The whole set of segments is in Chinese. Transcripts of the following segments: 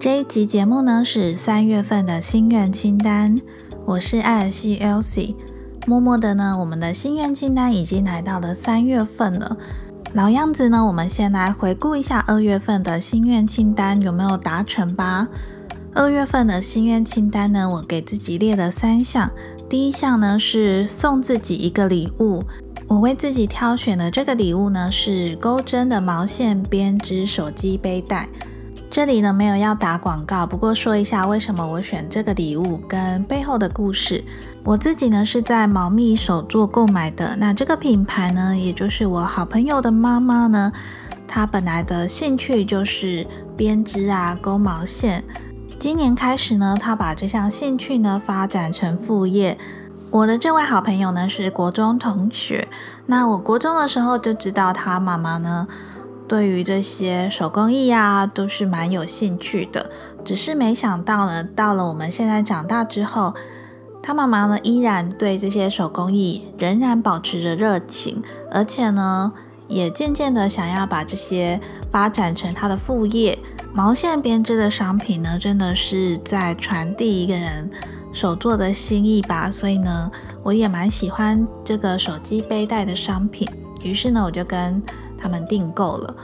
这一集节目呢是三月份的心愿清单，我是艾尔西 Elsie。默默的呢，我们的心愿清单已经来到了三月份了。老样子呢，我们先来回顾一下二月份的心愿清单有没有达成吧。二月份的心愿清单呢，我给自己列了三项。第一项呢是送自己一个礼物，我为自己挑选的这个礼物呢是钩针的毛线编织手机背带。这里呢没有要打广告，不过说一下为什么我选这个礼物跟背后的故事。我自己呢是在毛密手作购买的，那这个品牌呢，也就是我好朋友的妈妈呢，她本来的兴趣就是编织啊、钩毛线。今年开始呢，她把这项兴趣呢发展成副业。我的这位好朋友呢是国中同学，那我国中的时候就知道她妈妈呢。对于这些手工艺啊，都是蛮有兴趣的。只是没想到呢，到了我们现在长大之后，他妈妈呢依然对这些手工艺仍然保持着热情，而且呢，也渐渐的想要把这些发展成他的副业。毛线编织的商品呢，真的是在传递一个人手做的心意吧。所以呢，我也蛮喜欢这个手机背带的商品。于是呢，我就跟他们订购了，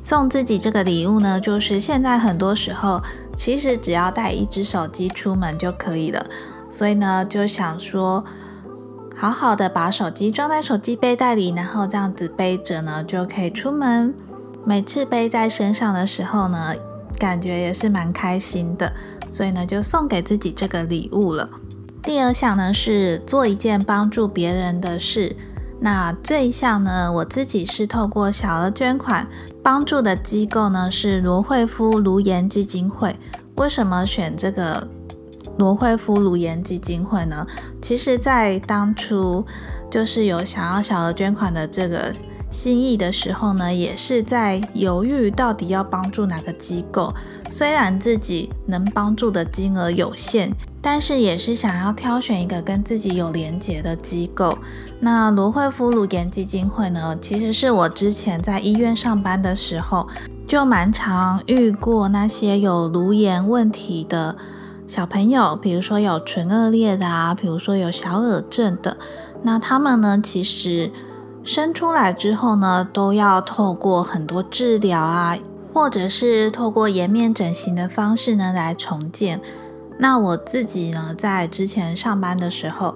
送自己这个礼物呢，就是现在很多时候其实只要带一只手机出门就可以了，所以呢就想说，好好的把手机装在手机背带里，然后这样子背着呢就可以出门。每次背在身上的时候呢，感觉也是蛮开心的，所以呢就送给自己这个礼物了。第二项呢是做一件帮助别人的事。那这一项呢，我自己是透过小额捐款帮助的机构呢，是罗惠夫卢颜基金会。为什么选这个罗惠夫卢颜基金会呢？其实，在当初就是有想要小额捐款的这个心意的时候呢，也是在犹豫到底要帮助哪个机构。虽然自己能帮助的金额有限。但是也是想要挑选一个跟自己有连结的机构。那罗惠夫乳颜基金会呢，其实是我之前在医院上班的时候，就蛮常遇过那些有颅炎问题的小朋友，比如说有唇腭裂的啊，比如说有小耳症的。那他们呢，其实生出来之后呢，都要透过很多治疗啊，或者是透过颜面整形的方式呢，来重建。那我自己呢，在之前上班的时候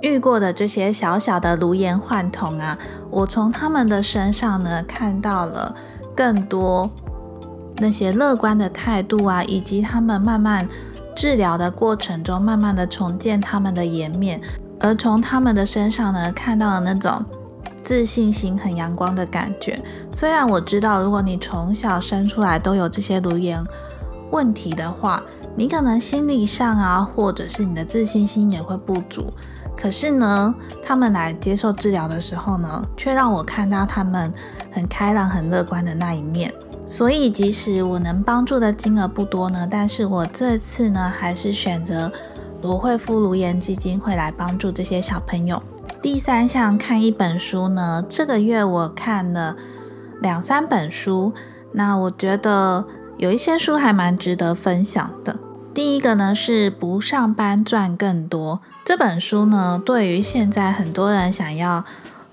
遇过的这些小小的颅炎患童啊，我从他们的身上呢看到了更多那些乐观的态度啊，以及他们慢慢治疗的过程中，慢慢的重建他们的颜面，而从他们的身上呢看到了那种自信心很阳光的感觉。虽然我知道，如果你从小生出来都有这些颅炎问题的话，你可能心理上啊，或者是你的自信心也会不足。可是呢，他们来接受治疗的时候呢，却让我看到他们很开朗、很乐观的那一面。所以，即使我能帮助的金额不多呢，但是我这次呢，还是选择罗惠夫卢颜基金会来帮助这些小朋友。第三项，看一本书呢，这个月我看了两三本书，那我觉得。有一些书还蛮值得分享的。第一个呢是不上班赚更多这本书呢，对于现在很多人想要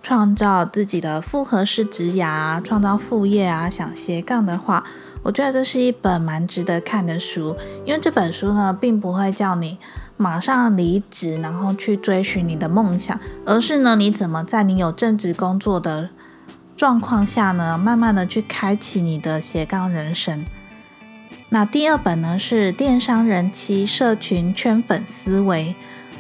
创造自己的复合式职涯、创造副业啊，想斜杠的话，我觉得这是一本蛮值得看的书。因为这本书呢，并不会叫你马上离职，然后去追寻你的梦想，而是呢，你怎么在你有正职工作的状况下呢，慢慢的去开启你的斜杠人生。那第二本呢是电商人妻社群圈粉思维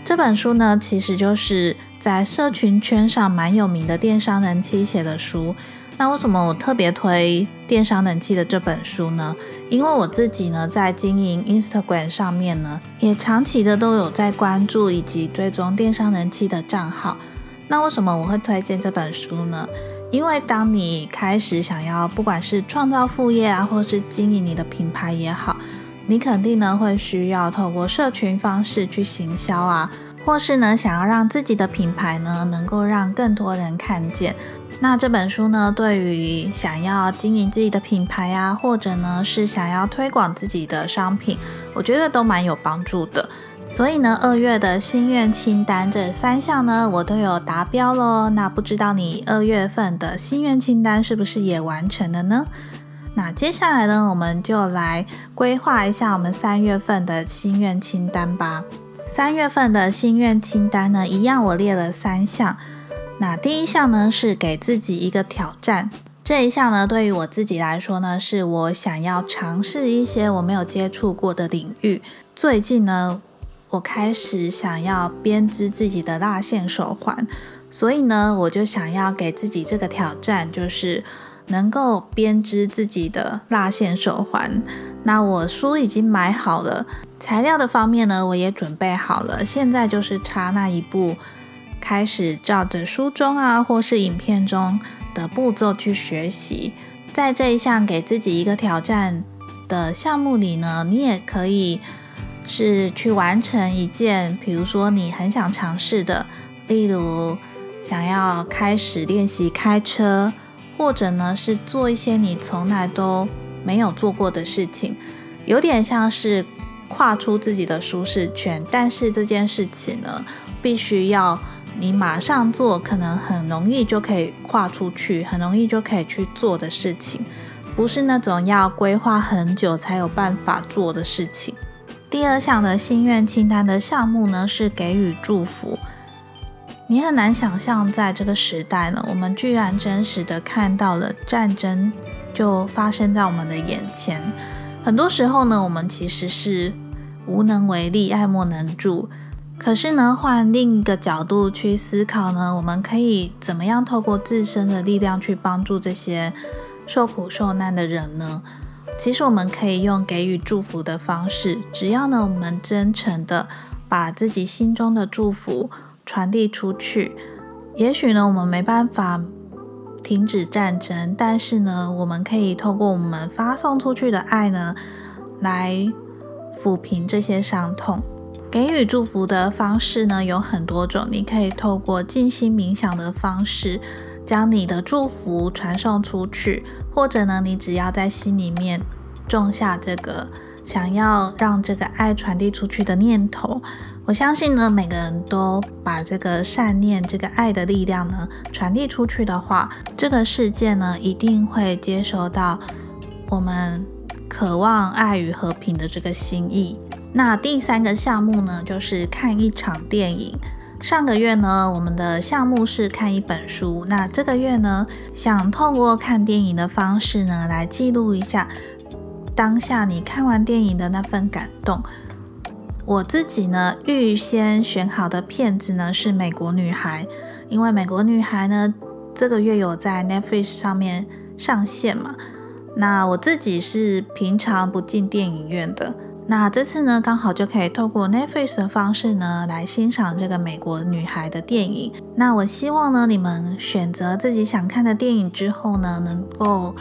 这本书呢，其实就是在社群圈上蛮有名的电商人妻写的书。那为什么我特别推电商人气的这本书呢？因为我自己呢在经营 Instagram 上面呢，也长期的都有在关注以及追踪电商人气的账号。那为什么我会推荐这本书呢？因为当你开始想要，不管是创造副业啊，或是经营你的品牌也好，你肯定呢会需要透过社群方式去行销啊，或是呢想要让自己的品牌呢能够让更多人看见。那这本书呢，对于想要经营自己的品牌啊，或者呢是想要推广自己的商品，我觉得都蛮有帮助的。所以呢，二月的心愿清单这三项呢，我都有达标喽。那不知道你二月份的心愿清单是不是也完成了呢？那接下来呢，我们就来规划一下我们三月份的心愿清单吧。三月份的心愿清单呢，一样我列了三项。那第一项呢，是给自己一个挑战。这一项呢，对于我自己来说呢，是我想要尝试一些我没有接触过的领域。最近呢。我开始想要编织自己的蜡线手环，所以呢，我就想要给自己这个挑战，就是能够编织自己的蜡线手环。那我书已经买好了，材料的方面呢，我也准备好了，现在就是差那一步，开始照着书中啊，或是影片中的步骤去学习。在这一项给自己一个挑战的项目里呢，你也可以。是去完成一件，比如说你很想尝试的，例如想要开始练习开车，或者呢是做一些你从来都没有做过的事情，有点像是跨出自己的舒适圈。但是这件事情呢，必须要你马上做，可能很容易就可以跨出去，很容易就可以去做的事情，不是那种要规划很久才有办法做的事情。第二项的心愿清单的项目呢，是给予祝福。你很难想象，在这个时代呢，我们居然真实的看到了战争就发生在我们的眼前。很多时候呢，我们其实是无能为力、爱莫能助。可是呢，换另一个角度去思考呢，我们可以怎么样透过自身的力量去帮助这些受苦受难的人呢？其实我们可以用给予祝福的方式，只要呢我们真诚的把自己心中的祝福传递出去。也许呢我们没办法停止战争，但是呢我们可以透过我们发送出去的爱呢，来抚平这些伤痛。给予祝福的方式呢有很多种，你可以透过静心冥想的方式。将你的祝福传送出去，或者呢，你只要在心里面种下这个想要让这个爱传递出去的念头，我相信呢，每个人都把这个善念、这个爱的力量呢传递出去的话，这个世界呢一定会接收到我们渴望爱与和平的这个心意。那第三个项目呢，就是看一场电影。上个月呢，我们的项目是看一本书。那这个月呢，想透过看电影的方式呢，来记录一下当下你看完电影的那份感动。我自己呢，预先选好的片子呢是《美国女孩》，因为《美国女孩》呢这个月有在 Netflix 上面上线嘛。那我自己是平常不进电影院的。那这次呢，刚好就可以透过 Netflix 的方式呢，来欣赏这个美国女孩的电影。那我希望呢，你们选择自己想看的电影之后呢，能够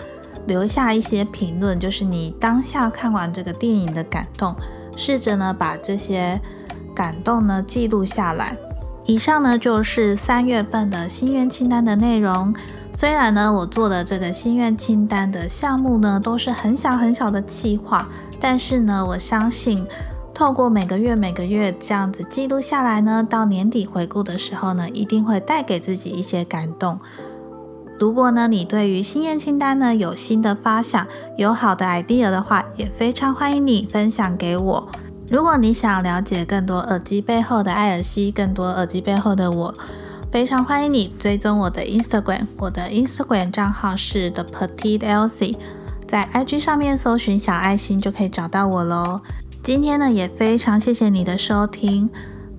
留下一些评论，就是你当下看完这个电影的感动，试着呢把这些感动呢记录下来。以上呢就是三月份的心愿清单的内容。虽然呢，我做的这个心愿清单的项目呢，都是很小很小的计划。但是呢，我相信透过每个月每个月这样子记录下来呢，到年底回顾的时候呢，一定会带给自己一些感动。如果呢，你对于心愿清单呢有新的发想，有好的 idea 的话，也非常欢迎你分享给我。如果你想了解更多耳机背后的艾尔西，更多耳机背后的我，非常欢迎你追踪我的 Instagram，我的 Instagram 账号是 The Petite Elsie。在 IG 上面搜寻小爱心就可以找到我喽。今天呢也非常谢谢你的收听。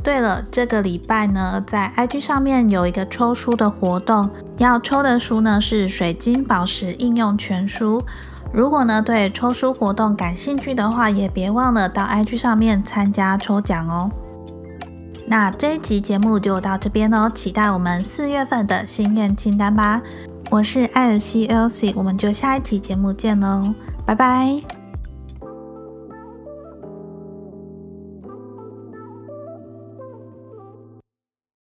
对了，这个礼拜呢在 IG 上面有一个抽书的活动，要抽的书呢是《水晶宝石应用全书》。如果呢对抽书活动感兴趣的话，也别忘了到 IG 上面参加抽奖哦。那这一集节目就到这边喽，期待我们四月份的心愿清单吧。我是艾尔西 Elsie，我们就下一期节目见喽，拜拜。